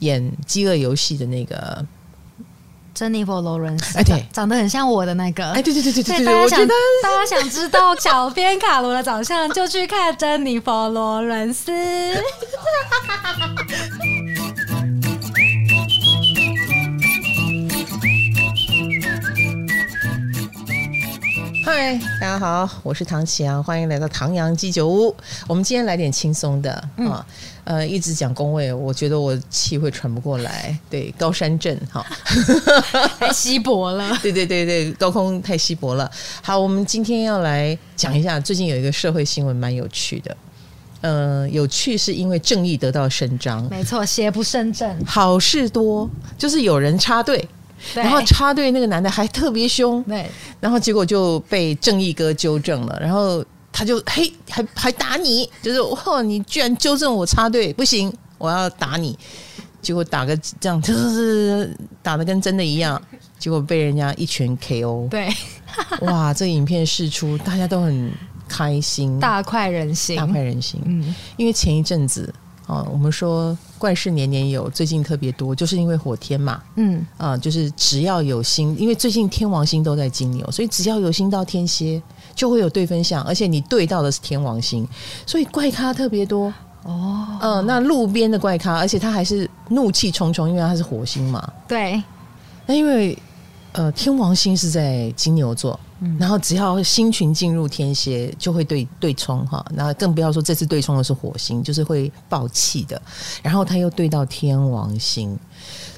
演《饥饿游戏》的那个。珍妮佛·罗伦斯，哎，对，长得很像我的那个，哎，对对对对对对，大家想大家想知道小编卡罗的长相，就去看珍妮佛·罗伦斯。嗨，大家好，我是唐启阳，欢迎来到唐阳鸡酒屋。我们今天来点轻松的啊。嗯呃，一直讲工位，我觉得我气会喘不过来。对，高山症哈，太稀薄了。对 对对对，高空太稀薄了。好，我们今天要来讲一下，最近有一个社会新闻蛮有趣的。嗯、呃，有趣是因为正义得到伸张。没错，邪不胜正，好事多，就是有人插队，然后插队那个男的还特别凶，对，然后结果就被正义哥纠正了，然后。他就嘿，还还打你，就是哦，你居然纠正我插队，不行，我要打你。结果打个这样，就是打的跟真的一样，结果被人家一拳 KO。对，哇，这影片释出，大家都很开心，大快人心，大快人心。嗯，因为前一阵子啊，我们说怪事年年有，最近特别多，就是因为火天嘛。嗯啊，就是只要有星，因为最近天王星都在金牛，所以只要有星到天蝎。就会有对分项，而且你对到的是天王星，所以怪咖特别多哦。嗯、呃，那路边的怪咖，而且他还是怒气冲冲，因为他是火星嘛。对。那因为呃，天王星是在金牛座，嗯、然后只要星群进入天蝎，就会对对冲哈。那更不要说这次对冲的是火星，就是会爆气的。然后他又对到天王星。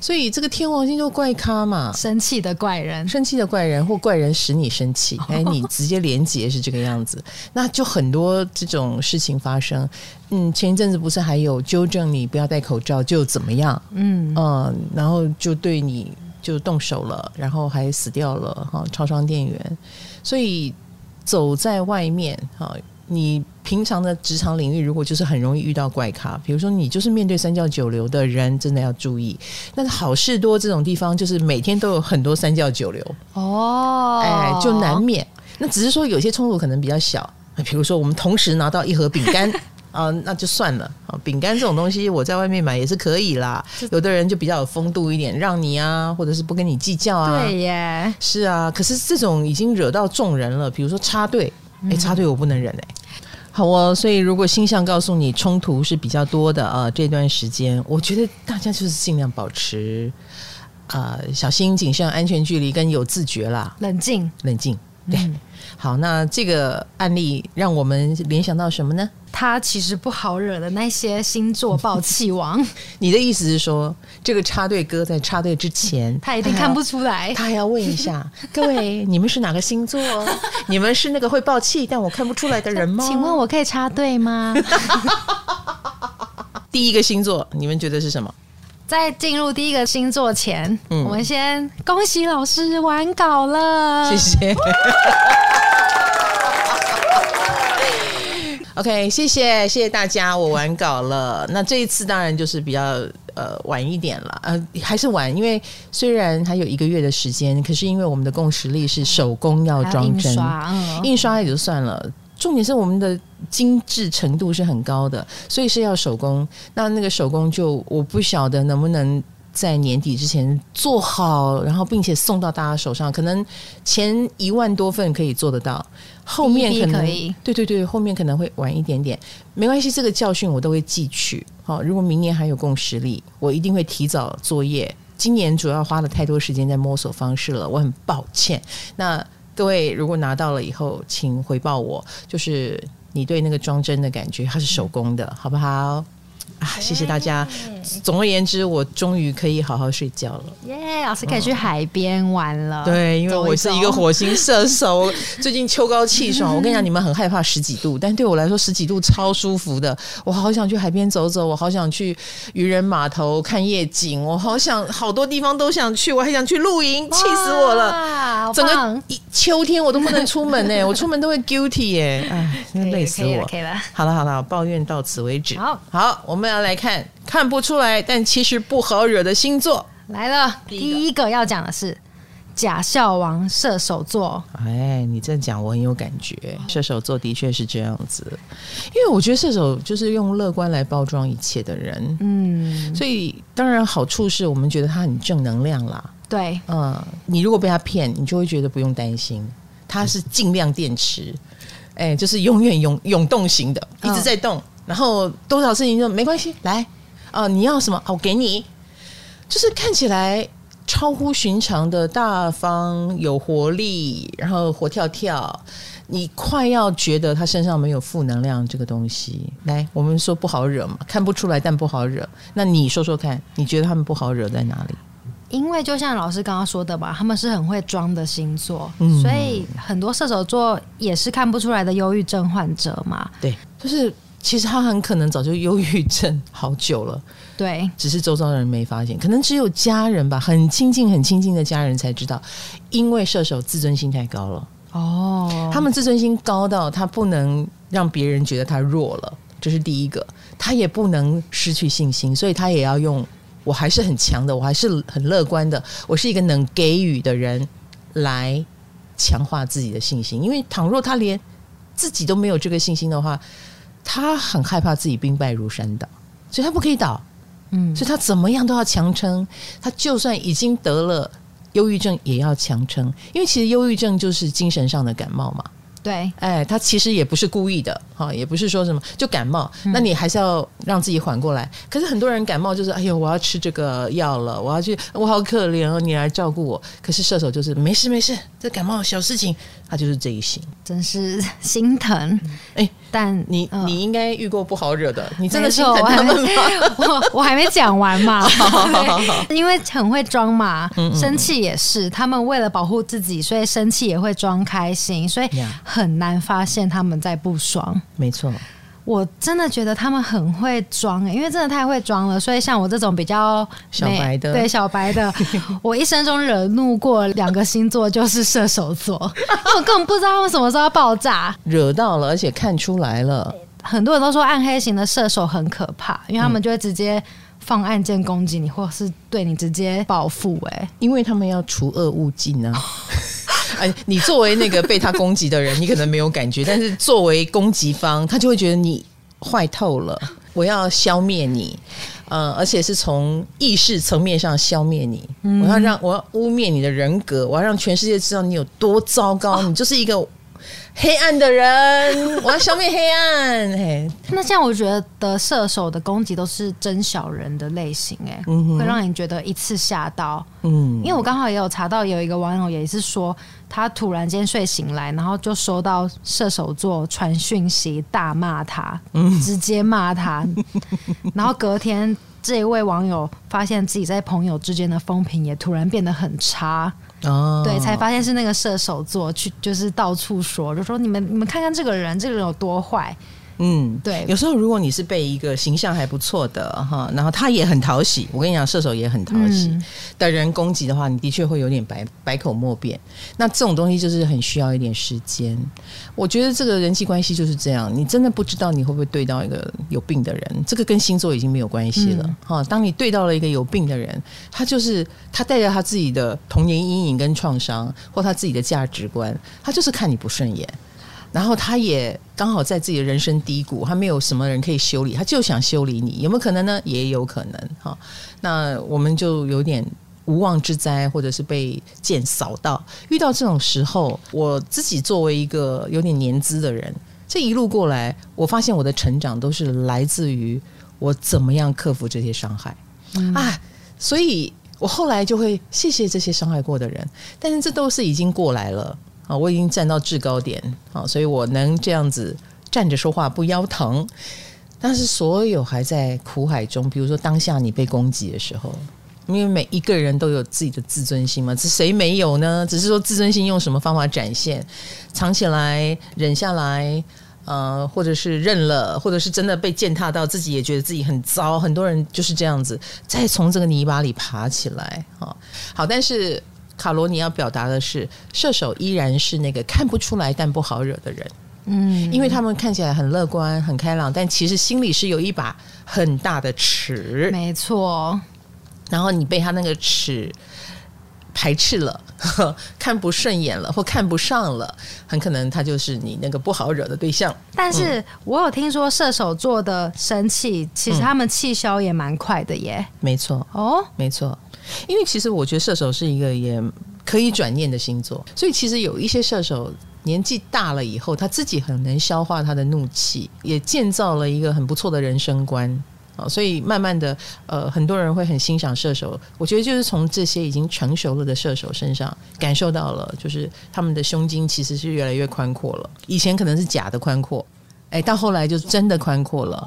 所以这个天王星就怪咖嘛，生气的怪人，生气的怪人或怪人使你生气，哎，你直接连结是这个样子，那就很多这种事情发生。嗯，前一阵子不是还有纠正你不要戴口罩就怎么样？嗯嗯，然后就对你就动手了，然后还死掉了哈，超商店员。所以走在外面哈。你平常的职场领域，如果就是很容易遇到怪咖，比如说你就是面对三教九流的人，真的要注意。但是好事多这种地方，就是每天都有很多三教九流哦，哎，就难免。那只是说有些冲突可能比较小，比如说我们同时拿到一盒饼干 啊，那就算了啊。饼干这种东西，我在外面买也是可以啦。有的人就比较有风度一点，让你啊，或者是不跟你计较啊。对耶，是啊。可是这种已经惹到众人了，比如说插队，哎，插队我不能忍哎。好哦，所以如果星象告诉你冲突是比较多的啊，这段时间，我觉得大家就是尽量保持啊、呃、小心谨慎、安全距离跟有自觉啦，冷静，冷静。对，嗯、好，那这个案例让我们联想到什么呢？他其实不好惹的那些星座爆气王。你的意思是说，这个插队哥在插队之前，他一定看不出来。他还要问一下 各位，你们是哪个星座？你们是那个会爆气但我看不出来的人吗？请问我可以插队吗？第一个星座，你们觉得是什么？在进入第一个星座前，嗯、我们先恭喜老师完稿了，谢谢。OK，谢谢谢谢大家，我完稿了。那这一次当然就是比较呃晚一点了，呃还是晚，因为虽然还有一个月的时间，可是因为我们的共识力是手工要装帧，印刷，嗯、印刷也就算了，重点是我们的精致程度是很高的，所以是要手工。那那个手工就我不晓得能不能。在年底之前做好，然后并且送到大家手上，可能前一万多份可以做得到，后面可能可以，对对对，后面可能会晚一点点，没关系，这个教训我都会记取。好，如果明年还有共识力，我一定会提早作业。今年主要花了太多时间在摸索方式了，我很抱歉。那各位如果拿到了以后，请回报我，就是你对那个装帧的感觉，它是手工的，好不好？啊，谢谢大家。总而言之，我终于可以好好睡觉了。耶，yeah, 老师可以去海边玩了。对，因为我是一个火星射手，最近秋高气爽。我跟你讲，你们很害怕十几度，但对我来说十几度超舒服的。我好想去海边走走，我好想去渔人码头看夜景，我好想好多地方都想去，我还想去露营，气死我了！整个秋天我都不能出门呢，我出门都会 guilty 耶，哎，累死我。可以了，好了好了，抱怨到此为止。好，好，我们要来看。看不出来，但其实不好惹的星座。来了。第一个要讲的是假笑王射手座。哎，你这样讲我很有感觉，射手座的确是这样子，因为我觉得射手就是用乐观来包装一切的人，嗯，所以当然好处是我们觉得他很正能量啦，对，嗯，你如果被他骗，你就会觉得不用担心，他是尽量电池，哎，就是永远永永动型的，一直在动，哦、然后多少事情就没关系，来，啊、呃，你要什么，我给你，就是看起来。超乎寻常的大方有活力，然后活跳跳，你快要觉得他身上没有负能量这个东西。来，我们说不好惹嘛，看不出来但不好惹。那你说说看，你觉得他们不好惹在哪里？因为就像老师刚刚说的吧，他们是很会装的星座，嗯，所以很多射手座也是看不出来的忧郁症患者嘛。对，就是其实他很可能早就忧郁症好久了。对，只是周遭的人没发现，可能只有家人吧，很亲近、很亲近的家人才知道。因为射手自尊心太高了哦，他们自尊心高到他不能让别人觉得他弱了，这是第一个。他也不能失去信心，所以他也要用我还是很强的，我还是很乐观的，我是一个能给予的人来强化自己的信心。因为倘若他连自己都没有这个信心的话，他很害怕自己兵败如山倒，所以他不可以倒。嗯，所以他怎么样都要强撑，他就算已经得了忧郁症，也要强撑，因为其实忧郁症就是精神上的感冒嘛。对，哎，他其实也不是故意的，哈，也不是说什么就感冒，嗯、那你还是要让自己缓过来。可是很多人感冒就是，哎呦，我要吃这个药了，我要去，我好可怜哦，你来照顾我。可是射手就是没事没事，这感冒小事情，他就是这一型，真是心疼。哎，但你、呃、你应该遇过不好惹的，你真的心疼他们吗？我我还没讲完嘛，因为很会装嘛，生气也是，他们为了保护自己，所以生气也会装开心，所以。很难发现他们在不爽，没错，我真的觉得他们很会装欸，因为真的太会装了。所以像我这种比较小白的，对小白的，我一生中惹怒过两个星座，就是射手座，因为我根本不知道他们什么时候要爆炸，惹到了，而且看出来了。很多人都说暗黑型的射手很可怕，因为他们就会直接放暗箭攻击你，或是对你直接报复。哎，因为他们要除恶务尽呢。哎，你作为那个被他攻击的人，你可能没有感觉，但是作为攻击方，他就会觉得你坏透了。我要消灭你，呃，而且是从意识层面上消灭你。我要让我要污蔑你的人格，我要让全世界知道你有多糟糕，你就是一个。黑暗的人，我要消灭黑暗。嘿，那这样我觉得射手的攻击都是真小人的类型，哎，会让你觉得一次吓到。嗯，因为我刚好也有查到，有一个网友也是说，他突然间睡醒来，然后就收到射手座传讯息，大骂他，直接骂他，然后隔天这一位网友发现自己在朋友之间的风评也突然变得很差。哦，对，才发现是那个射手座去，就是到处说，就说你们你们看看这个人，这个人有多坏。嗯，对。有时候如果你是被一个形象还不错的哈，然后他也很讨喜，我跟你讲，射手也很讨喜、嗯、的人攻击的话，你的确会有点百百口莫辩。那这种东西就是很需要一点时间。我觉得这个人际关系就是这样，你真的不知道你会不会对到一个有病的人。这个跟星座已经没有关系了哈、嗯。当你对到了一个有病的人，他就是他带着他自己的童年阴影跟创伤，或他自己的价值观，他就是看你不顺眼。然后他也刚好在自己的人生低谷，他没有什么人可以修理，他就想修理你，有没有可能呢？也有可能哈。那我们就有点无妄之灾，或者是被剑扫到。遇到这种时候，我自己作为一个有点年资的人，这一路过来，我发现我的成长都是来自于我怎么样克服这些伤害、嗯、啊。所以我后来就会谢谢这些伤害过的人，但是这都是已经过来了。啊，我已经站到制高点啊，所以我能这样子站着说话不腰疼。但是所有还在苦海中，比如说当下你被攻击的时候，因为每一个人都有自己的自尊心嘛，这谁没有呢？只是说自尊心用什么方法展现，藏起来、忍下来，呃，或者是认了，或者是真的被践踏到，自己也觉得自己很糟。很多人就是这样子，再从这个泥巴里爬起来。啊，好，但是。卡罗，你要表达的是，射手依然是那个看不出来但不好惹的人，嗯，因为他们看起来很乐观、很开朗，但其实心里是有一把很大的尺，没错。然后你被他那个尺排斥了，呵 看不顺眼了，或看不上了，很可能他就是你那个不好惹的对象。但是我有听说射手座的生气，其实他们气消也蛮快的耶。没错，哦，没错，因为其实我觉得射手是一个也可以转念的星座，所以其实有一些射手年纪大了以后，他自己很能消化他的怒气，也建造了一个很不错的人生观。所以慢慢的，呃，很多人会很欣赏射手。我觉得就是从这些已经成熟了的射手身上感受到了，就是他们的胸襟其实是越来越宽阔了。以前可能是假的宽阔，哎，到后来就真的宽阔了。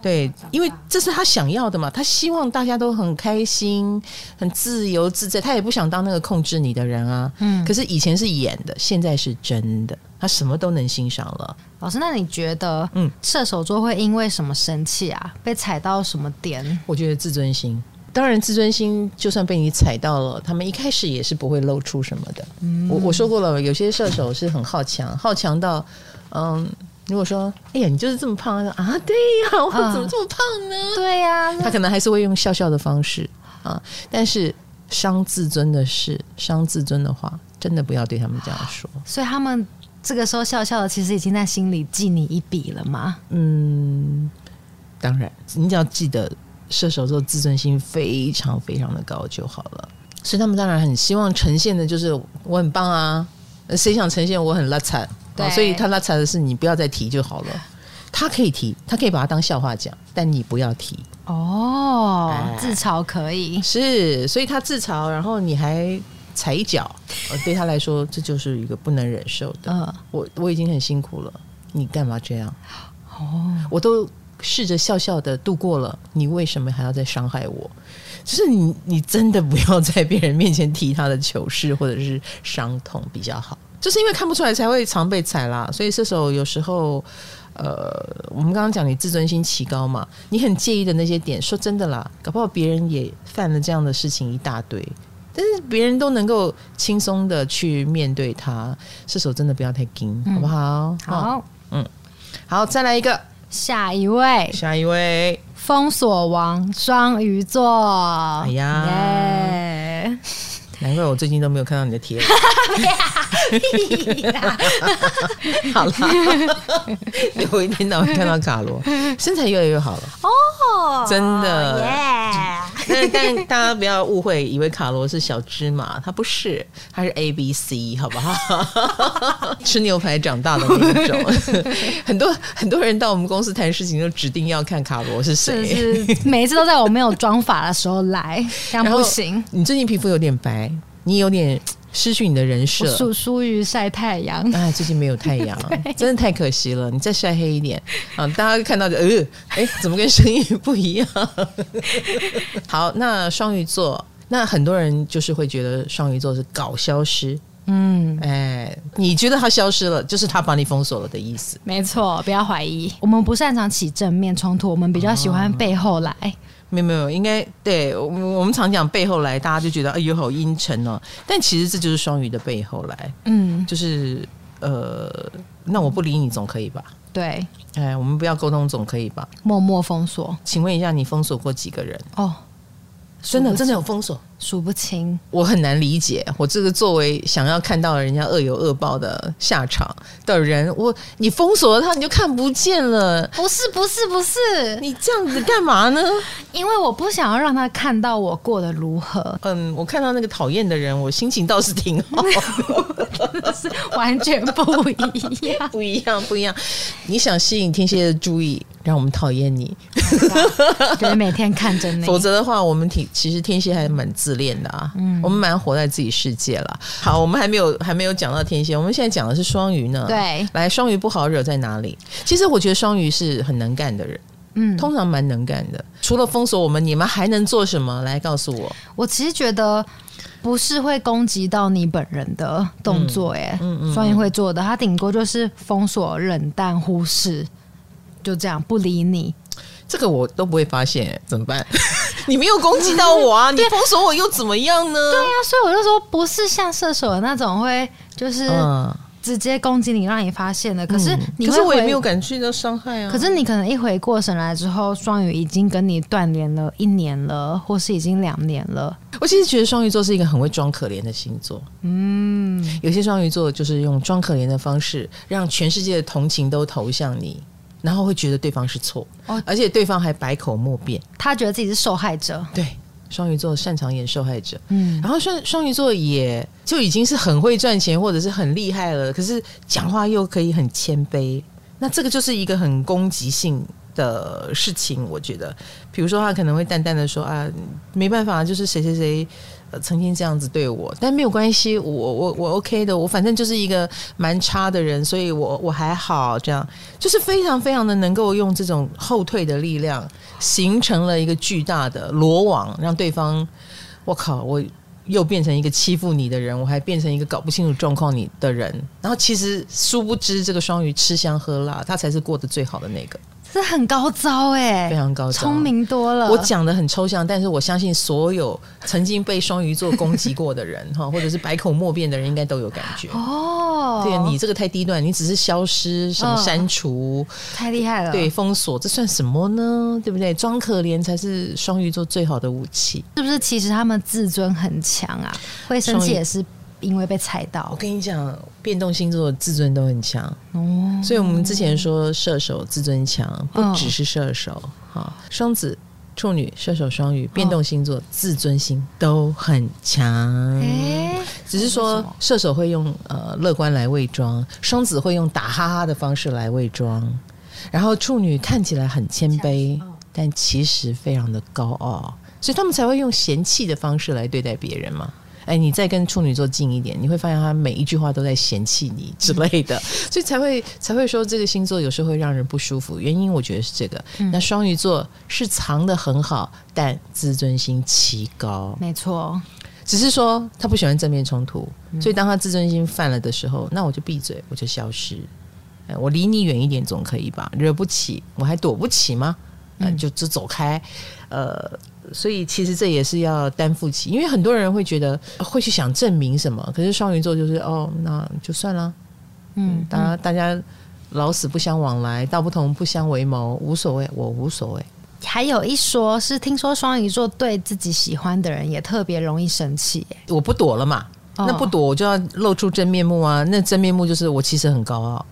对，因为这是他想要的嘛，他希望大家都很开心、很自由自在，他也不想当那个控制你的人啊。嗯，可是以前是演的，现在是真的，他什么都能欣赏了。老师，那你觉得，嗯，射手座会因为什么生气啊？被踩到什么点？我觉得自尊心。当然，自尊心就算被你踩到了，他们一开始也是不会露出什么的。嗯，我我说过了，有些射手是很好强，好强到，嗯。如果说，哎呀，你就是这么胖啊？对呀，我怎么这么胖呢？嗯、对呀，他可能还是会用笑笑的方式啊。但是伤自尊的事，伤自尊的话，真的不要对他们这样说。所以他们这个时候笑笑的，其实已经在心里记你一笔了吗？嗯，当然，你只要记得射手座自尊心非常非常的高就好了。所以他们当然很希望呈现的就是我很棒啊。谁想呈现我很邋遢？对，所以他拉扯的是你不要再提就好了。他可以提，他可以把它当笑话讲，但你不要提。哦，自嘲可以是，所以他自嘲，然后你还踩一脚，对他来说这就是一个不能忍受的。嗯，我我已经很辛苦了，你干嘛这样？哦，我都试着笑笑的度过了，你为什么还要再伤害我？就是你，你真的不要在别人面前提他的糗事或者是伤痛比较好。就是因为看不出来才会常被踩啦，所以射手有时候，呃，我们刚刚讲你自尊心奇高嘛，你很介意的那些点，说真的啦，搞不好别人也犯了这样的事情一大堆，但是别人都能够轻松的去面对他，射手真的不要太惊，嗯、好不好？好，嗯，好，再来一个，下一位，下一位，封锁王双鱼座，哎呀。Yeah 难怪我最近都没有看到你的贴。好了，有一天到会看到卡罗，身材越来越好了哦，真的。但但大家不要误会，以为卡罗是小芝麻，他不是，他是 A B C，好不好？吃牛排长大的那种。很多很多人到我们公司谈事情，就指定要看卡罗是谁，是每一次都在我没有妆发的时候来，这样不行。你最近皮肤有点白。你有点失去你的人设，疏疏于晒太阳。哎，最近没有太阳，真的太可惜了。你再晒黑一点啊！大家看到的，呃，哎，怎么跟声音不一样？好，那双鱼座，那很多人就是会觉得双鱼座是搞消失。嗯，哎，你觉得他消失了，就是他把你封锁了的意思。没错，不要怀疑。我们不擅长起正面冲突，我们比较喜欢背后来。哦没有没有，应该对我我们常讲背后来，大家就觉得哎呦好阴沉哦。但其实这就是双鱼的背后来，嗯，就是呃，那我不理你总可以吧？对，哎，我们不要沟通总可以吧？默默封锁。请问一下，你封锁过几个人？哦。真的真的有封锁，数不清。我很难理解，我这个作为想要看到人家恶有恶报的下场的人，我你封锁了他，你就看不见了。不是不是不是，你这样子干嘛呢？因为我不想要让他看到我过得如何。嗯，我看到那个讨厌的人，我心情倒是挺好，是完全不一样，不一样，不一样。你想吸引天蝎的注意？让我们讨厌你，对，每天看着你。否则的话，我们挺其实天蝎还蛮自恋的啊。嗯，我们蛮活在自己世界了。好，我们还没有还没有讲到天蝎，我们现在讲的是双鱼呢。对，来，双鱼不好惹在哪里？其实我觉得双鱼是很能干的人，嗯，通常蛮能干的。除了封锁我们，你们还能做什么？来告诉我。我其实觉得不是会攻击到你本人的动作，哎，嗯嗯，双鱼会做的，他顶多就是封锁、冷淡、忽视。就这样不理你，这个我都不会发现，怎么办？你没有攻击到我 啊，你封锁我又怎么样呢？对呀、啊，所以我就说不是像射手的那种会就是直接攻击你，让你发现的。可是你可是我也没有感觉到伤害啊。可是你可能一回过神来之后，双鱼已经跟你断联了一年了，或是已经两年了。我其实觉得双鱼座是一个很会装可怜的星座。嗯，有些双鱼座就是用装可怜的方式，让全世界的同情都投向你，然后会觉得对方是错，哦，而且对方还百口莫辩，他觉得自己是受害者。对，双鱼座擅长演受害者。嗯，然后双双鱼座也就已经是很会赚钱或者是很厉害了，可是讲话又可以很谦卑，那这个就是一个很攻击性的事情，我觉得，比如说他可能会淡淡的说啊，没办法，就是谁谁谁曾经这样子对我，但没有关系，我我我 OK 的，我反正就是一个蛮差的人，所以我我还好，这样就是非常非常的能够用这种后退的力量，形成了一个巨大的罗网，让对方，我靠，我又变成一个欺负你的人，我还变成一个搞不清楚状况你的人，然后其实殊不知这个双鱼吃香喝辣，他才是过得最好的那个。这很高招哎、欸，非常高招，聪明多了。我讲的很抽象，但是我相信所有曾经被双鱼座攻击过的人 哈，或者是百口莫辩的人，应该都有感觉哦。对，你这个太低端，你只是消失什么删除，哦、太厉害了。对，封锁，这算什么呢？对不对？装可怜才是双鱼座最好的武器，是不是？其实他们自尊很强啊，会生气也是。因为被踩到，我跟你讲，变动星座自尊都很强。哦。所以我们之前说射手自尊强，不只是射手哈，双子、处女、射手、双鱼，变动星座自尊心都很强。哎，只是说射手会用呃乐观来伪装，双子会用打哈哈的方式来伪装，然后处女看起来很谦卑，但其实非常的高傲，所以他们才会用嫌弃的方式来对待别人嘛。哎，你再跟处女座近一点，你会发现他每一句话都在嫌弃你之类的，所以才会才会说这个星座有时候会让人不舒服。原因我觉得是这个。嗯、那双鱼座是藏得很好，但自尊心奇高，没错。只是说他不喜欢正面冲突，所以当他自尊心犯了的时候，那我就闭嘴，我就消失。哎，我离你远一点总可以吧？惹不起，我还躲不起吗？嗯，就就走开。呃。所以其实这也是要担负起，因为很多人会觉得会去想证明什么，可是双鱼座就是哦，那就算了，嗯，大家大家老死不相往来，道不同不相为谋，无所谓，我无所谓。还有一说是，听说双鱼座对自己喜欢的人也特别容易生气，我不躲了嘛，那不躲我就要露出真面目啊，那真面目就是我其实很高傲，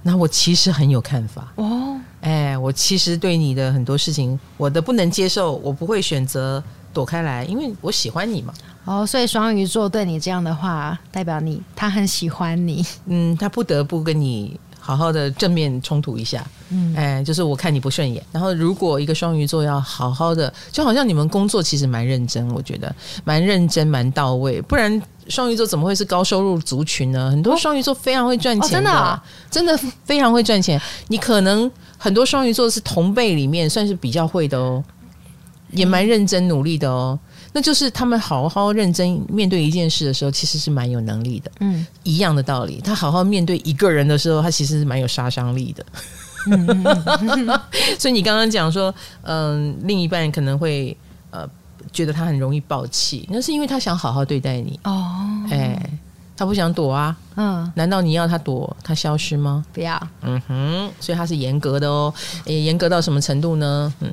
那我其实很有看法哦。哎，我其实对你的很多事情，我的不能接受，我不会选择躲开来，因为我喜欢你嘛。哦，所以双鱼座对你这样的话，代表你他很喜欢你。嗯，他不得不跟你好好的正面冲突一下。嗯，哎，就是我看你不顺眼。然后，如果一个双鱼座要好好的，就好像你们工作其实蛮认真，我觉得蛮认真、蛮到位。不然，双鱼座怎么会是高收入族群呢？很多双鱼座非常会赚钱的，哦哦，真的啊，真的非常会赚钱。你可能。很多双鱼座是同辈里面算是比较会的哦，也蛮认真努力的哦。那就是他们好好认真面对一件事的时候，其实是蛮有能力的。嗯，一样的道理，他好好面对一个人的时候，他其实是蛮有杀伤力的。所以你刚刚讲说，嗯，另一半可能会呃觉得他很容易爆气，那是因为他想好好对待你哦。哎。他不想躲啊，嗯，难道你要他躲，他消失吗？不要，嗯哼，所以他是严格的哦，也严格到什么程度呢？嗯，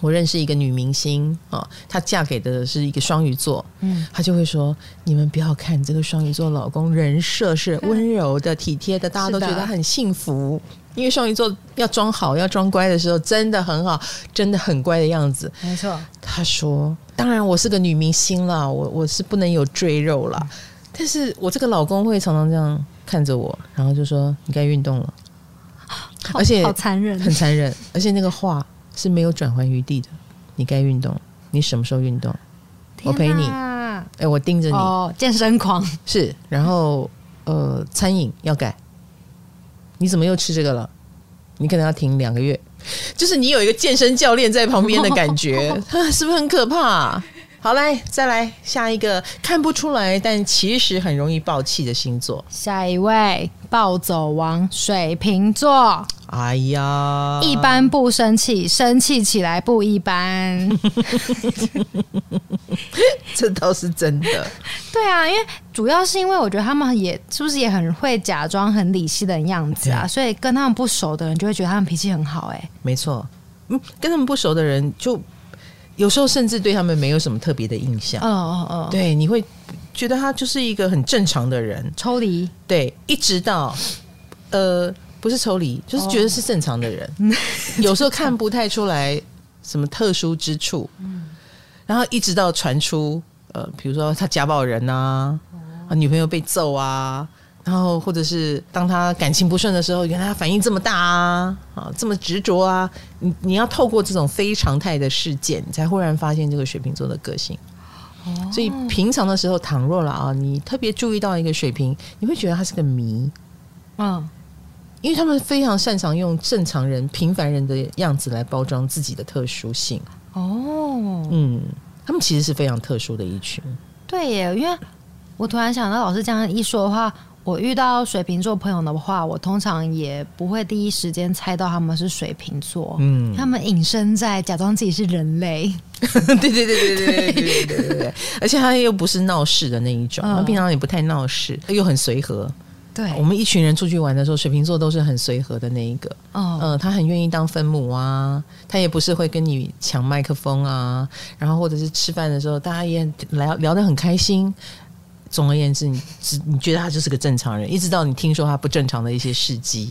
我认识一个女明星啊，她嫁给的是一个双鱼座，嗯，她就会说：你们不要看这个双鱼座老公人设是温柔的、体贴的，大家都觉得很幸福，因为双鱼座要装好、要装乖的时候，真的很好，真的很乖的样子，没错。她说：当然，我是个女明星啦，我我是不能有赘肉啦。但是我这个老公会常常这样看着我，然后就说：“你该运动了。”而且好残忍，很残忍，而且那个话是没有转圜余地的。你该运动，你什么时候运动？我陪你。哎、欸，我盯着你。哦，健身狂是。然后呃，餐饮要改。你怎么又吃这个了？你可能要停两个月。就是你有一个健身教练在旁边的感觉，是不是很可怕？好，来再来下一个看不出来，但其实很容易爆气的星座。下一位暴走王水瓶座。哎呀，一般不生气，生气起来不一般。这倒是真的。对啊，因为主要是因为我觉得他们也是不是也很会假装很理性的样子啊，所以跟他们不熟的人就会觉得他们脾气很好。哎，没错，嗯，跟他们不熟的人就。有时候甚至对他们没有什么特别的印象。嗯嗯嗯，对，你会觉得他就是一个很正常的人，抽离。对，一直到呃，不是抽离，就是觉得是正常的人。哦、有时候看不太出来什么特殊之处。嗯，然后一直到传出呃，比如说他家暴人啊，哦、女朋友被揍啊。然后，或者是当他感情不顺的时候，原来他反应这么大啊，啊，这么执着啊，你你要透过这种非常态的事件，你才忽然发现这个水瓶座的个性。哦，所以平常的时候，倘若了啊，你特别注意到一个水瓶，你会觉得他是个谜。嗯，因为他们非常擅长用正常人、平凡人的样子来包装自己的特殊性。哦，嗯，他们其实是非常特殊的一群。对耶，因为我突然想到，老师这样一说的话。我遇到水瓶座朋友的话，我通常也不会第一时间猜到他们是水瓶座。嗯，他们隐身在假装自己是人类。对对对对对对对对对对，而且他又不是闹事的那一种，他平常也不太闹事，又很随和。对，我们一群人出去玩的时候，水瓶座都是很随和的那一个。嗯、呃，他很愿意当分母啊，他也不是会跟你抢麦克风啊，然后或者是吃饭的时候，大家也聊聊得很开心。总而言之，你只你觉得他就是个正常人，一直到你听说他不正常的一些事迹，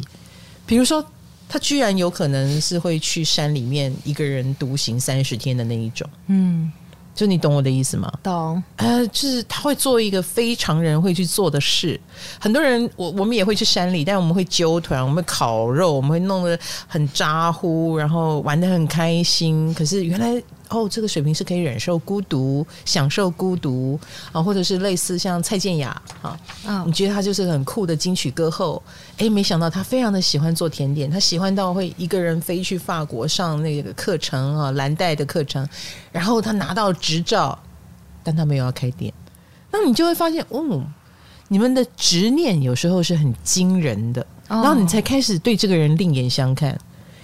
比如说他居然有可能是会去山里面一个人独行三十天的那一种，嗯，就你懂我的意思吗？懂，呃，就是他会做一个非常人会去做的事。很多人，我我们也会去山里，但我们会揪团，我们会烤肉，我们会弄得很咋呼，然后玩得很开心。可是原来。哦，这个水平是可以忍受孤独、享受孤独啊，或者是类似像蔡健雅啊，嗯，你觉得他就是很酷的金曲歌后？哎，没想到他非常的喜欢做甜点，他喜欢到会一个人飞去法国上那个课程啊，蓝带的课程，然后他拿到执照，但他没有要开店。那你就会发现，哦，你们的执念有时候是很惊人的，然后你才开始对这个人另眼相看，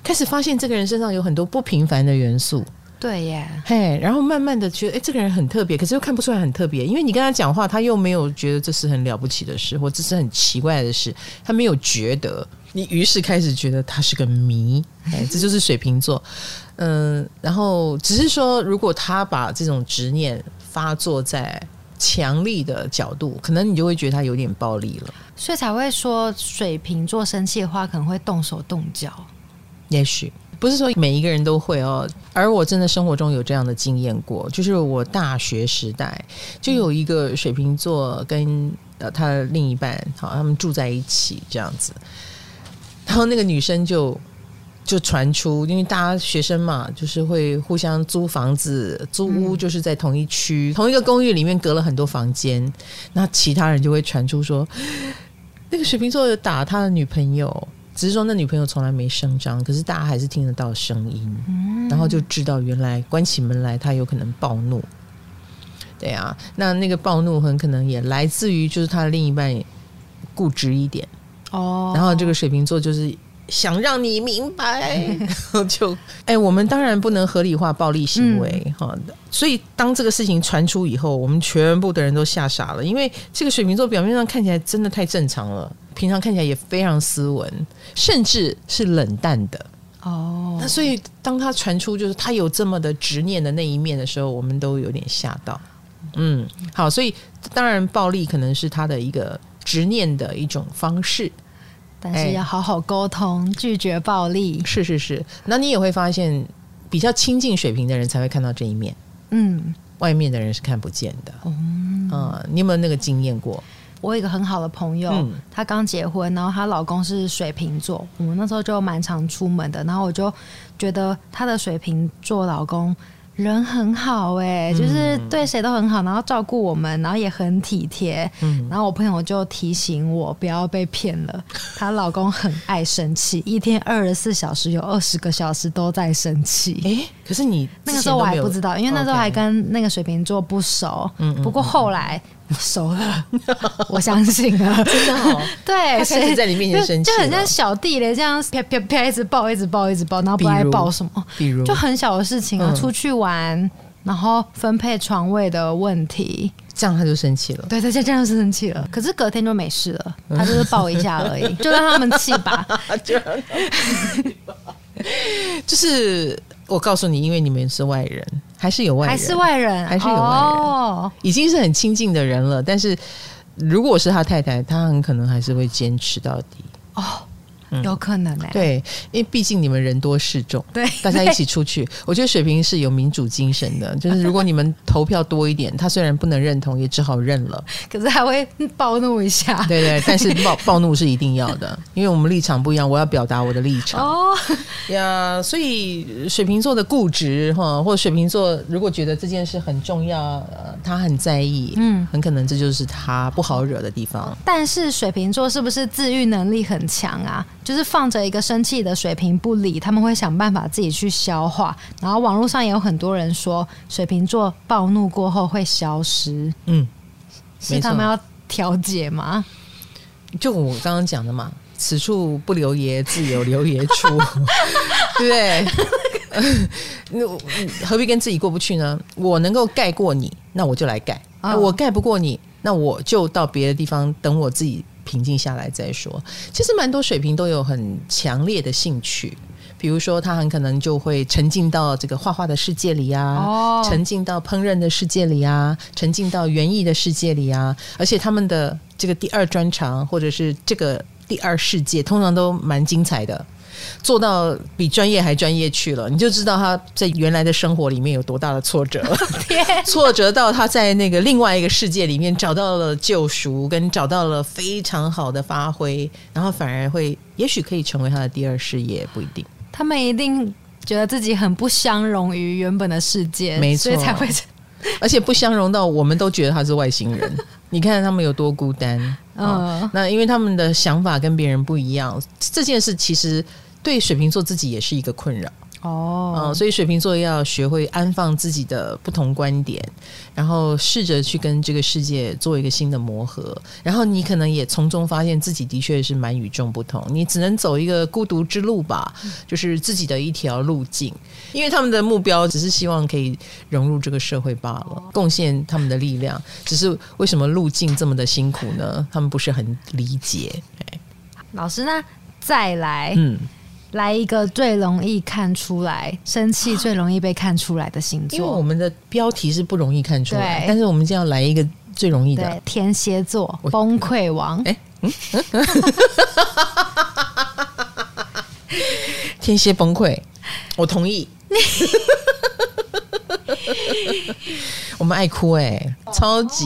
开始发现这个人身上有很多不平凡的元素。对耶，嘿，然后慢慢的觉得，哎，这个人很特别，可是又看不出来很特别，因为你跟他讲话，他又没有觉得这是很了不起的事，或这是很奇怪的事，他没有觉得，你于是开始觉得他是个谜，哎，这就是水瓶座，嗯，然后只是说，如果他把这种执念发作在强力的角度，可能你就会觉得他有点暴力了，所以才会说水瓶座生气的话，可能会动手动脚，也许。不是说每一个人都会哦，而我真的生活中有这样的经验过，就是我大学时代就有一个水瓶座跟呃他的另一半，好，他们住在一起这样子，然后那个女生就就传出，因为大家学生嘛，就是会互相租房子、租屋，就是在同一区、同一个公寓里面隔了很多房间，那其他人就会传出说，那个水瓶座有打他的女朋友。只是说那女朋友从来没声张，可是大家还是听得到声音，嗯、然后就知道原来关起门来他有可能暴怒。对啊，那那个暴怒很可能也来自于就是他的另一半固执一点哦，然后这个水瓶座就是想让你明白，然后就哎，我们当然不能合理化暴力行为哈，嗯、所以当这个事情传出以后，我们全部的人都吓傻了，因为这个水瓶座表面上看起来真的太正常了。平常看起来也非常斯文，甚至是冷淡的哦。那所以当他传出就是他有这么的执念的那一面的时候，我们都有点吓到。嗯，好，所以当然暴力可能是他的一个执念的一种方式，但是要好好沟通，哎、拒绝暴力。是是是，那你也会发现，比较亲近水平的人才会看到这一面。嗯，外面的人是看不见的。嗯，嗯，你有没有那个经验过？我有一个很好的朋友，嗯、她刚结婚，然后她老公是水瓶座，我们那时候就蛮常出门的，然后我就觉得她的水瓶座老公人很好哎，就是对谁都很好，然后照顾我们，然后也很体贴。嗯，然后我朋友就提醒我不要被骗了。她老公很爱生气，一天二十四小时有二十个小时都在生气。哎，可是你那个时候我还不知道，因为那时候还跟那个水瓶座不熟。嗯，不过后来熟了，我相信了，真的哦。对，他开始在你面前生气，就很像小弟嘞，这样啪啪啪一直抱，一直抱，一直抱，然后不爱抱什么，比如就很小的事情啊，出去玩。然后分配床位的问题，这样他就生气了。对，他就这样是生气了。可是隔天就没事了，他就是抱一下而已，就让他们气吧。就让他们气吧。就是我告诉你，因为你们是外人，还是有外人，还是外人，还是有外人，哦、已经是很亲近的人了。但是如果是他太太，他很可能还是会坚持到底。哦。有可能哎、欸，对，因为毕竟你们人多势众，对，大家一起出去，我觉得水瓶是有民主精神的，就是如果你们投票多一点，他虽然不能认同，也只好认了，可是还会暴怒一下，对对，但是暴 暴怒是一定要的，因为我们立场不一样，我要表达我的立场。哦。呀，所以水瓶座的固执哈，或者水瓶座如果觉得这件事很重要，呃，他很在意，嗯，很可能这就是他不好惹的地方。但是水瓶座是不是自愈能力很强啊？就是放着一个生气的水瓶不理，他们会想办法自己去消化。然后网络上也有很多人说，水瓶座暴怒过后会消失。嗯，是他们要调解吗？就我刚刚讲的嘛，此处不留爷，自有留爷处，对 不对？那 何必跟自己过不去呢？我能够盖过你，那我就来盖；我盖不过你，那我就到别的地方等我自己。平静下来再说。其实蛮多水瓶都有很强烈的兴趣，比如说他很可能就会沉浸到这个画画的世界里啊，哦、沉浸到烹饪的世界里啊，沉浸到园艺的世界里啊。而且他们的这个第二专长或者是这个第二世界，通常都蛮精彩的。做到比专业还专业去了，你就知道他在原来的生活里面有多大的挫折，挫折到他在那个另外一个世界里面找到了救赎，跟找到了非常好的发挥，然后反而会也许可以成为他的第二事业，不一定。他们一定觉得自己很不相容于原本的世界，没错，所以才会，而且不相容到我们都觉得他是外星人。你看他们有多孤单，嗯、哦，那因为他们的想法跟别人不一样，这件事其实。对水瓶座自己也是一个困扰哦，嗯，所以水瓶座要学会安放自己的不同观点，然后试着去跟这个世界做一个新的磨合，然后你可能也从中发现自己的确是蛮与众不同，你只能走一个孤独之路吧，就是自己的一条路径，因为他们的目标只是希望可以融入这个社会罢了，贡献他们的力量，只是为什么路径这么的辛苦呢？他们不是很理解。老师，呢再来，嗯。来一个最容易看出来生气、最容易被看出来的星座，因为我们的标题是不容易看出来，但是我们就要来一个最容易的。天蝎座崩溃王。哎，嗯，天蝎崩溃，我同意。我们爱哭哎、欸，超级！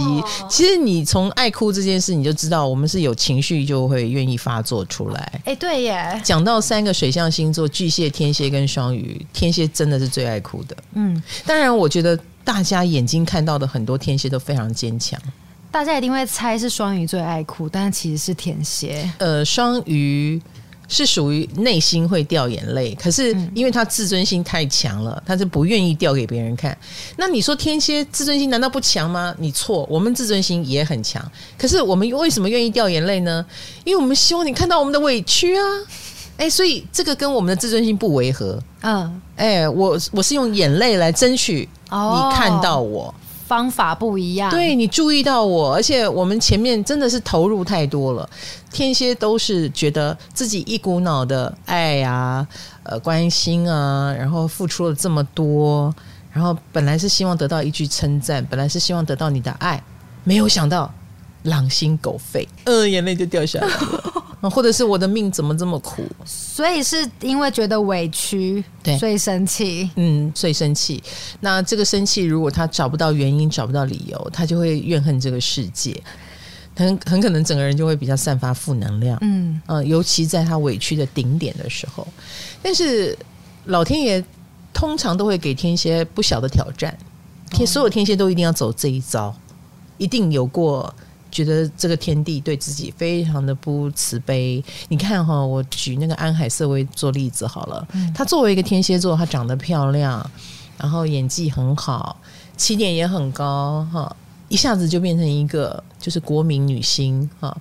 其实你从爱哭这件事，你就知道我们是有情绪就会愿意发作出来。哎、欸，对耶。讲到三个水象星座，巨蟹、天蝎跟双鱼，天蝎真的是最爱哭的。嗯，当然，我觉得大家眼睛看到的很多天蝎都非常坚强。大家一定会猜是双鱼最爱哭，但其实是天蝎。呃，双鱼。是属于内心会掉眼泪，可是因为他自尊心太强了，他是不愿意掉给别人看。那你说天蝎自尊心难道不强吗？你错，我们自尊心也很强。可是我们为什么愿意掉眼泪呢？因为我们希望你看到我们的委屈啊！哎，所以这个跟我们的自尊心不违和。嗯，哎，我我是用眼泪来争取你看到我。哦方法不一样，对，你注意到我，而且我们前面真的是投入太多了。天蝎都是觉得自己一股脑的爱啊，呃，关心啊，然后付出了这么多，然后本来是希望得到一句称赞，本来是希望得到你的爱，没有想到狼心狗肺，嗯、呃，眼泪就掉下来了。或者是我的命怎么这么苦？所以是因为觉得委屈，对，所以生气。嗯，所以生气。那这个生气，如果他找不到原因，找不到理由，他就会怨恨这个世界。很很可能整个人就会比较散发负能量。嗯，呃，尤其在他委屈的顶点的时候。但是老天爷通常都会给天蝎不小的挑战。天，所有天蝎都一定要走这一招，一定有过。觉得这个天地对自己非常的不慈悲。你看哈，我举那个安海瑟薇做例子好了。她作为一个天蝎座，她长得漂亮，然后演技很好，起点也很高哈，一下子就变成一个就是国民女星哈。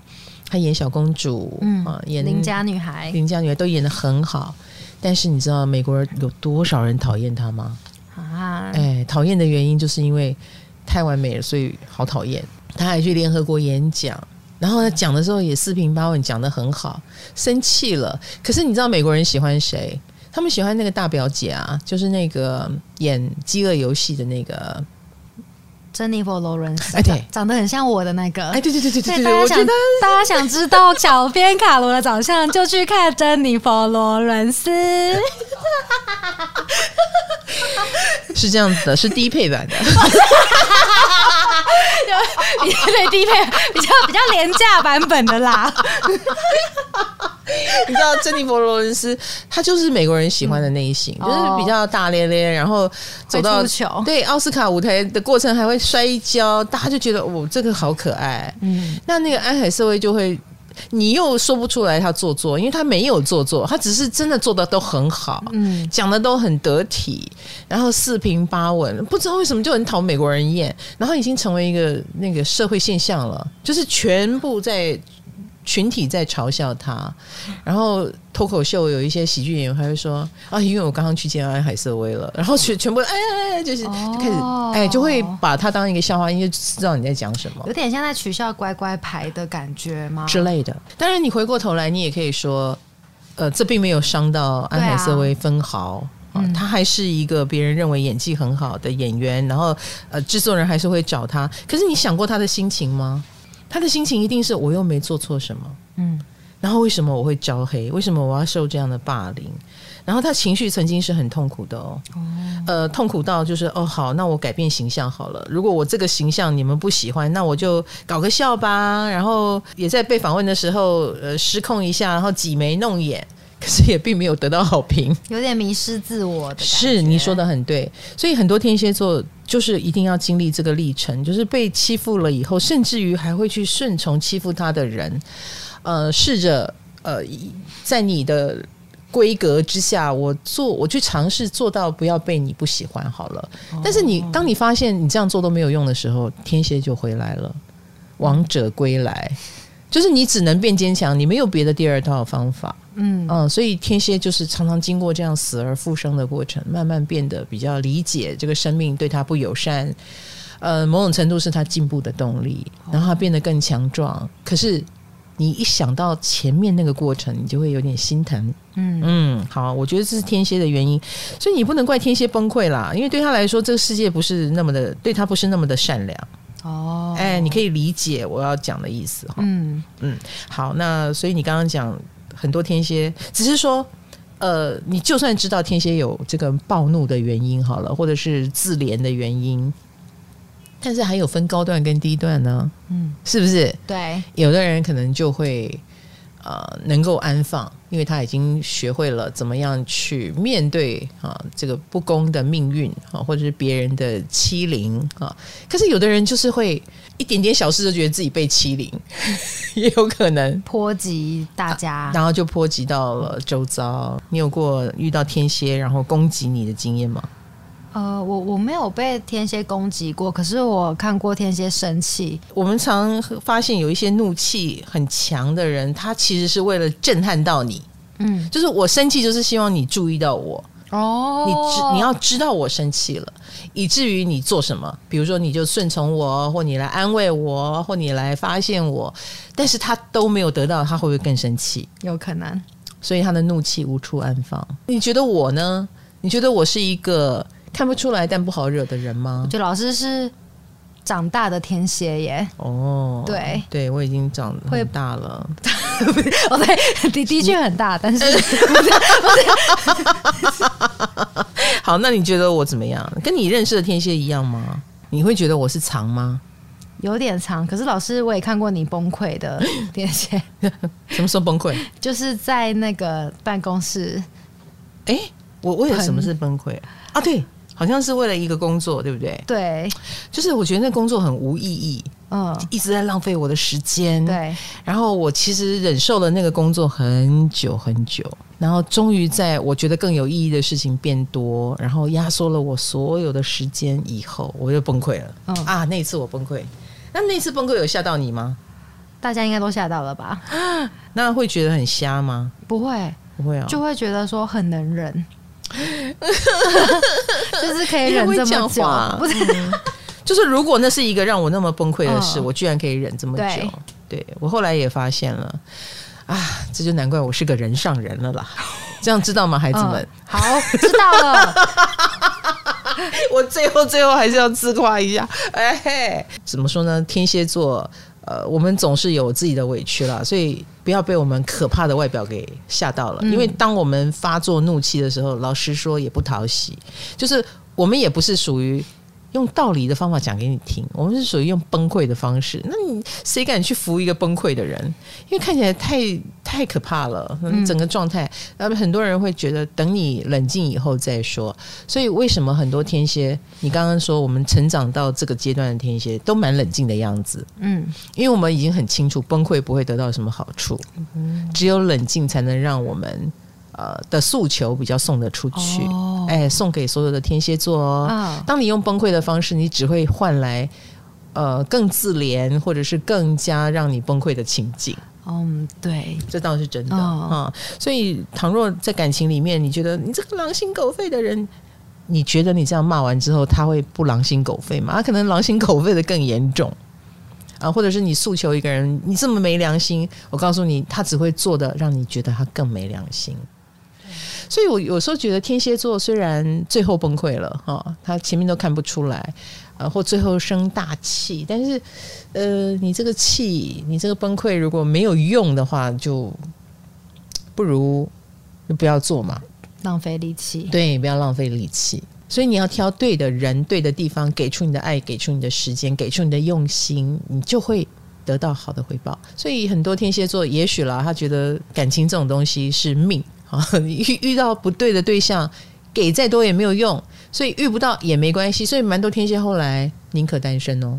她演小公主，嗯，演邻家女孩，邻家女孩都演的很好。但是你知道美国人有多少人讨厌她吗？啊，哎，讨厌的原因就是因为太完美了，所以好讨厌。他还去联合国演讲，然后他讲的时候也四平八稳，讲的很好。生气了，可是你知道美国人喜欢谁？他们喜欢那个大表姐啊，就是那个演《饥饿游戏》的那个。珍妮佛·罗伦斯，哎，对，长得很像我的那个，哎，对对对对对对，大家想大家想知道小编卡罗的长相，就去看珍妮佛·罗伦斯，是这样子的，是低配版的，对，低配比较比较廉价版本的啦。你知道珍妮佛·罗伦斯，她就是美国人喜欢的那一型，嗯、就是比较大咧咧，然后走到对奥斯卡舞台的过程还会摔跤，大家就觉得哦，这个好可爱。嗯，那那个安海瑟薇就会，你又说不出来他做作，因为他没有做作，他只是真的做的都很好，嗯，讲的都很得体，然后四平八稳，不知道为什么就很讨美国人厌，然后已经成为一个那个社会现象了，就是全部在。群体在嘲笑他，然后脱口秀有一些喜剧演员还会说啊，因为我刚刚去见安海瑟薇了，然后全全部哎哎哎，就是就开始哎，就会把他当一个笑话，因为知道你在讲什么，有点像在取笑乖乖牌的感觉吗？之类的。当然，你回过头来，你也可以说，呃，这并没有伤到安海瑟薇分毫啊，他还是一个别人认为演技很好的演员，然后呃，制作人还是会找他。可是你想过他的心情吗？他的心情一定是我又没做错什么，嗯，然后为什么我会招黑？为什么我要受这样的霸凌？然后他情绪曾经是很痛苦的哦，哦呃，痛苦到就是哦，好，那我改变形象好了。如果我这个形象你们不喜欢，那我就搞个笑吧。然后也在被访问的时候，呃，失控一下，然后挤眉弄眼。可是也并没有得到好评，有点迷失自我的。是你说的很对，所以很多天蝎座就是一定要经历这个历程，就是被欺负了以后，甚至于还会去顺从欺负他的人，呃，试着呃，在你的规格之下，我做，我去尝试做到不要被你不喜欢好了。但是你当你发现你这样做都没有用的时候，天蝎就回来了，王者归来，就是你只能变坚强，你没有别的第二套方法。嗯嗯，所以天蝎就是常常经过这样死而复生的过程，慢慢变得比较理解这个生命对他不友善，呃，某种程度是他进步的动力，然后他变得更强壮。可是你一想到前面那个过程，你就会有点心疼。嗯嗯，好，我觉得这是天蝎的原因，所以你不能怪天蝎崩溃啦，因为对他来说，这个世界不是那么的，对他不是那么的善良。哦，哎，你可以理解我要讲的意思哈。嗯嗯，好，那所以你刚刚讲。很多天蝎只是说，呃，你就算知道天蝎有这个暴怒的原因好了，或者是自怜的原因，但是还有分高段跟低段呢，嗯，是不是？对，有的人可能就会。呃，能够安放，因为他已经学会了怎么样去面对啊这个不公的命运啊，或者是别人的欺凌啊。可是有的人就是会一点点小事就觉得自己被欺凌，也有可能波及大家，啊，然后就波及到了周遭。你有过遇到天蝎然后攻击你的经验吗？呃，我我没有被天蝎攻击过，可是我看过天蝎生气。我们常发现有一些怒气很强的人，他其实是为了震撼到你。嗯，就是我生气，就是希望你注意到我。哦，你知你要知道我生气了，以至于你做什么，比如说你就顺从我，或你来安慰我，或你来发现我，但是他都没有得到，他会不会更生气？有可能，所以他的怒气无处安放。你觉得我呢？你觉得我是一个？看不出来但不好惹的人吗？就老师是长大的天蝎耶。哦，对，对我已经长很大了。哦，对，的的确很大，但是 好，那你觉得我怎么样？跟你认识的天蝎一样吗？你会觉得我是长吗？有点长。可是老师，我也看过你崩溃的 天蝎。什么时候崩溃？就是在那个办公室。哎，我为了什么是崩溃啊？对。好像是为了一个工作，对不对？对，就是我觉得那工作很无意义，嗯，一直在浪费我的时间。对，然后我其实忍受了那个工作很久很久，然后终于在我觉得更有意义的事情变多，然后压缩了我所有的时间以后，我就崩溃了。嗯啊，那一次我崩溃，那那次崩溃有吓到你吗？大家应该都吓到了吧？那会觉得很瞎吗？不会，不会啊，就会觉得说很能忍。就是可以忍这么久，不是？就是如果那是一个让我那么崩溃的事，我居然可以忍这么久。对，我后来也发现了，啊，这就难怪我是个人上人了啦。这样知道吗，孩子们？嗯、好，知道了。我最后最后还是要自夸一下，哎嘿，怎么说呢？天蝎座，呃，我们总是有自己的委屈啦，所以不要被我们可怕的外表给吓到了。嗯、因为当我们发作怒气的时候，老实说也不讨喜，就是我们也不是属于。用道理的方法讲给你听，我们是属于用崩溃的方式。那你谁敢去扶一个崩溃的人？因为看起来太太可怕了，整个状态。那么很多人会觉得，等你冷静以后再说。所以为什么很多天蝎，你刚刚说我们成长到这个阶段的天蝎都蛮冷静的样子？嗯，因为我们已经很清楚，崩溃不会得到什么好处，只有冷静才能让我们。呃的诉求比较送得出去，哦、哎，送给所有的天蝎座哦。哦，当你用崩溃的方式，你只会换来呃更自怜或者是更加让你崩溃的情景。嗯，对，这倒是真的啊、哦哦。所以，倘若在感情里面，你觉得你这个狼心狗肺的人，你觉得你这样骂完之后，他会不狼心狗肺吗？他可能狼心狗肺的更严重啊，或者是你诉求一个人，你这么没良心，我告诉你，他只会做的让你觉得他更没良心。所以，我有时候觉得天蝎座虽然最后崩溃了哈，他前面都看不出来，呃，或最后生大气，但是，呃，你这个气，你这个崩溃如果没有用的话，就不如就不要做嘛，浪费力气。对，不要浪费力气。所以你要挑对的人、对的地方，给出你的爱，给出你的时间，给出你的用心，你就会得到好的回报。所以很多天蝎座，也许啦，他觉得感情这种东西是命。啊，遇遇到不对的对象，给再多也没有用，所以遇不到也没关系。所以蛮多天蝎后来宁可单身哦，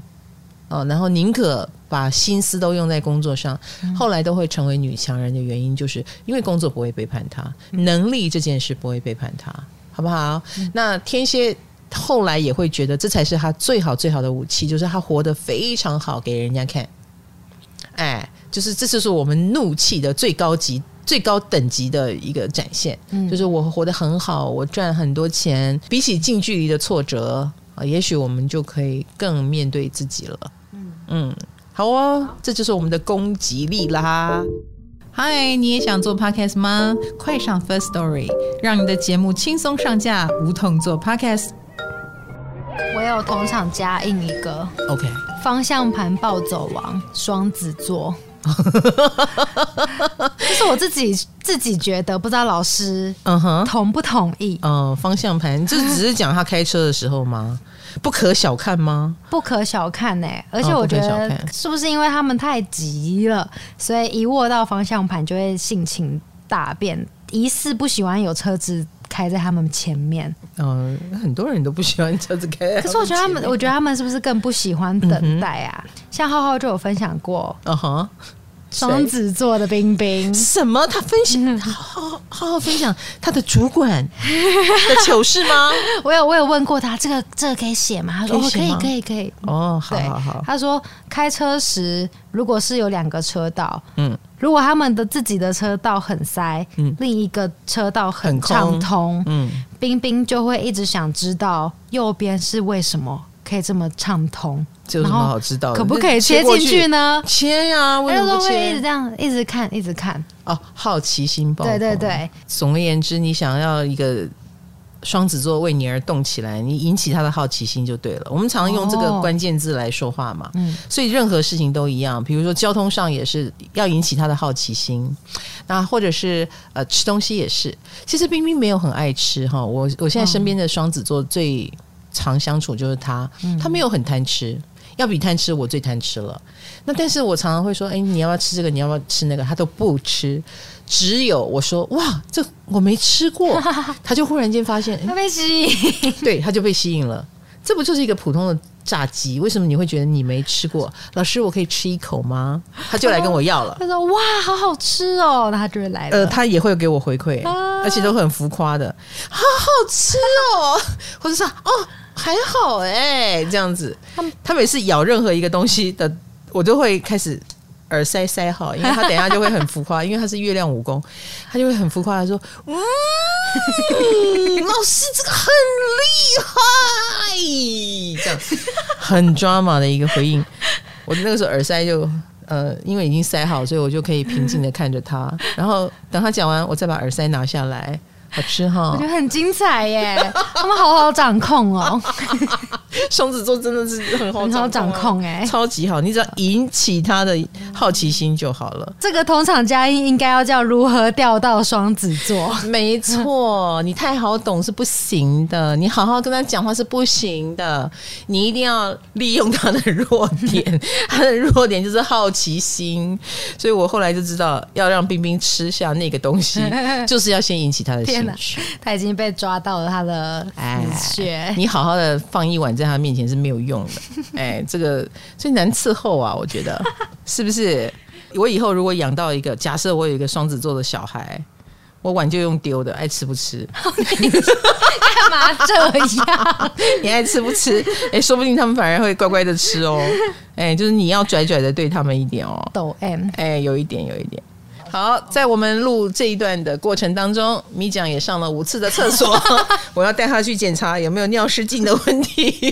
哦，然后宁可把心思都用在工作上，后来都会成为女强人的原因，就是因为工作不会背叛他，能力这件事不会背叛他，好不好？那天蝎后来也会觉得这才是他最好最好的武器，就是他活得非常好给人家看。哎，就是这就是我们怒气的最高级。最高等级的一个展现，嗯，就是我活得很好，我赚很多钱，比起近距离的挫折啊，也许我们就可以更面对自己了。嗯嗯，好哦，这就是我们的攻击力啦。嗨，你也想做 Podcast 吗？快上 First Story，让你的节目轻松上架，无痛做 Podcast。我有同场加印一个，OK，方向盘暴走王，双子座。就是我自己自己觉得，不知道老师嗯哼同不同意？嗯、呃，方向盘就只是讲他开车的时候吗？不可小看吗？不可小看呢、欸，而且我觉得是不是因为他们太急了，所以一握到方向盘就会性情大变，疑似不喜欢有车子开在他们前面。嗯、呃，很多人都不喜欢车子开。可是我觉得他们，我觉得他们是不是更不喜欢等待啊？嗯、像浩浩就有分享过，嗯哼，双子座的冰冰什么？他分享，好好好好分享他的主管 的糗事吗？我有我有问过他，这个这个可以写吗？他说可以、哦、可以可以可以。哦，好好好。他说开车时如果是有两个车道，嗯。如果他们的自己的车道很塞，嗯，另一个车道很畅通，嗯，冰冰就会一直想知道右边是为什么可以这么畅通，这有什么好知道的？可不可以切进去呢？切呀，为什么不切？会一直这样，一直看，一直看。哦，好奇心爆。对对对。总而言之，你想要一个。双子座为你而动起来，你引起他的好奇心就对了。我们常用这个关键字来说话嘛，嗯，所以任何事情都一样。比如说交通上也是要引起他的好奇心，那或者是呃吃东西也是。其实冰冰没有很爱吃哈，我我现在身边的双子座最常相处就是他，他没有很贪吃，要比贪吃我最贪吃了。那但是我常常会说，哎，你要不要吃这个？你要不要吃那个？他都不吃。只有我说哇，这我没吃过，他就忽然间发现他被吸引，对，他就被吸引了。这不就是一个普通的炸鸡？为什么你会觉得你没吃过？老师，我可以吃一口吗？他就来跟我要了。他说哇，好好吃哦，那他就会来了。呃，他也会给我回馈，而且都很浮夸的，好好吃哦，或者说哦还好哎，这样子。他他每次咬任何一个东西的，我都会开始。耳塞塞好，因为他等一下就会很浮夸，因为他是月亮武功，他就会很浮夸的说：“嗯，老师这个很厉害。”这样 很 drama 的一个回应。我那个时候耳塞就呃，因为已经塞好，所以我就可以平静的看着他，然后等他讲完，我再把耳塞拿下来。好吃哈，我觉得很精彩耶！他们好好掌控哦，双子座真的是很好很好掌控哎，超级好，你只要引起他的好奇心就好了。这个同场佳音应该要叫如何钓到双子座？没错，你太好懂是不行的，你好好跟他讲话是不行的，你一定要利用他的弱点，他的弱点就是好奇心。所以我后来就知道，要让冰冰吃下那个东西，就是要先引起他的心。他已经被抓到了他的死穴，哎，你好好的放一碗在他面前是没有用的。哎，这个最难伺候啊，我觉得是不是？我以后如果养到一个，假设我有一个双子座的小孩，我碗就用丢的，爱吃不吃？干嘛这样？你爱吃不吃？哎，说不定他们反而会乖乖的吃哦。哎，就是你要拽拽的对他们一点哦。抖 M，哎，有一点，有一点。好，在我们录这一段的过程当中，米酱也上了五次的厕所，我要带他去检查有没有尿失禁的问题。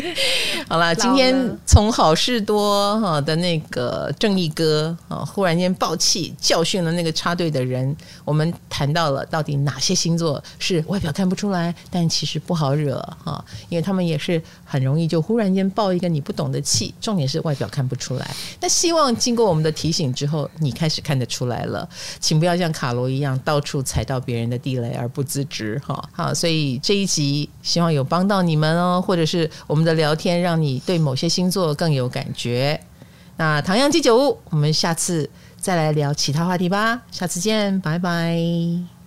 好了，今天从好事多哈的那个正义哥啊，忽然间爆气教训了那个插队的人，我们谈到了到底哪些星座是外表看不出来，但其实不好惹哈，因为他们也是很容易就忽然间爆一个你不懂的气，重点是外表看不出来。那希望经过我们的提醒之后，你开始看得出来。了，请不要像卡罗一样到处踩到别人的地雷而不自知哈。好，所以这一集希望有帮到你们哦，或者是我们的聊天让你对某些星座更有感觉。那唐阳鸡酒屋，我们下次再来聊其他话题吧。下次见，拜拜。